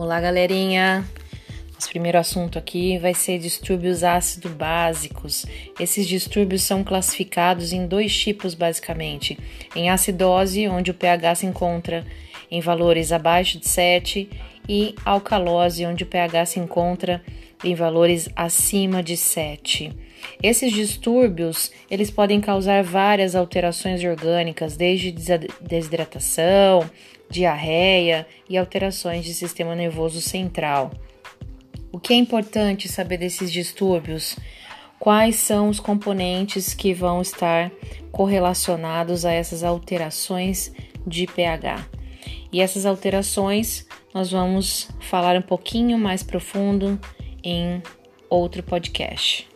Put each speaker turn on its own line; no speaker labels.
Olá, galerinha! Nosso primeiro assunto aqui vai ser distúrbios ácido básicos. Esses distúrbios são classificados em dois tipos, basicamente: em acidose, onde o pH se encontra em valores abaixo de 7, e alcalose, onde o pH se encontra em valores acima de 7. Esses distúrbios, eles podem causar várias alterações orgânicas, desde desidratação, diarreia e alterações de sistema nervoso central. O que é importante saber desses distúrbios? Quais são os componentes que vão estar correlacionados a essas alterações de pH? E essas alterações nós vamos falar um pouquinho mais profundo em outro podcast.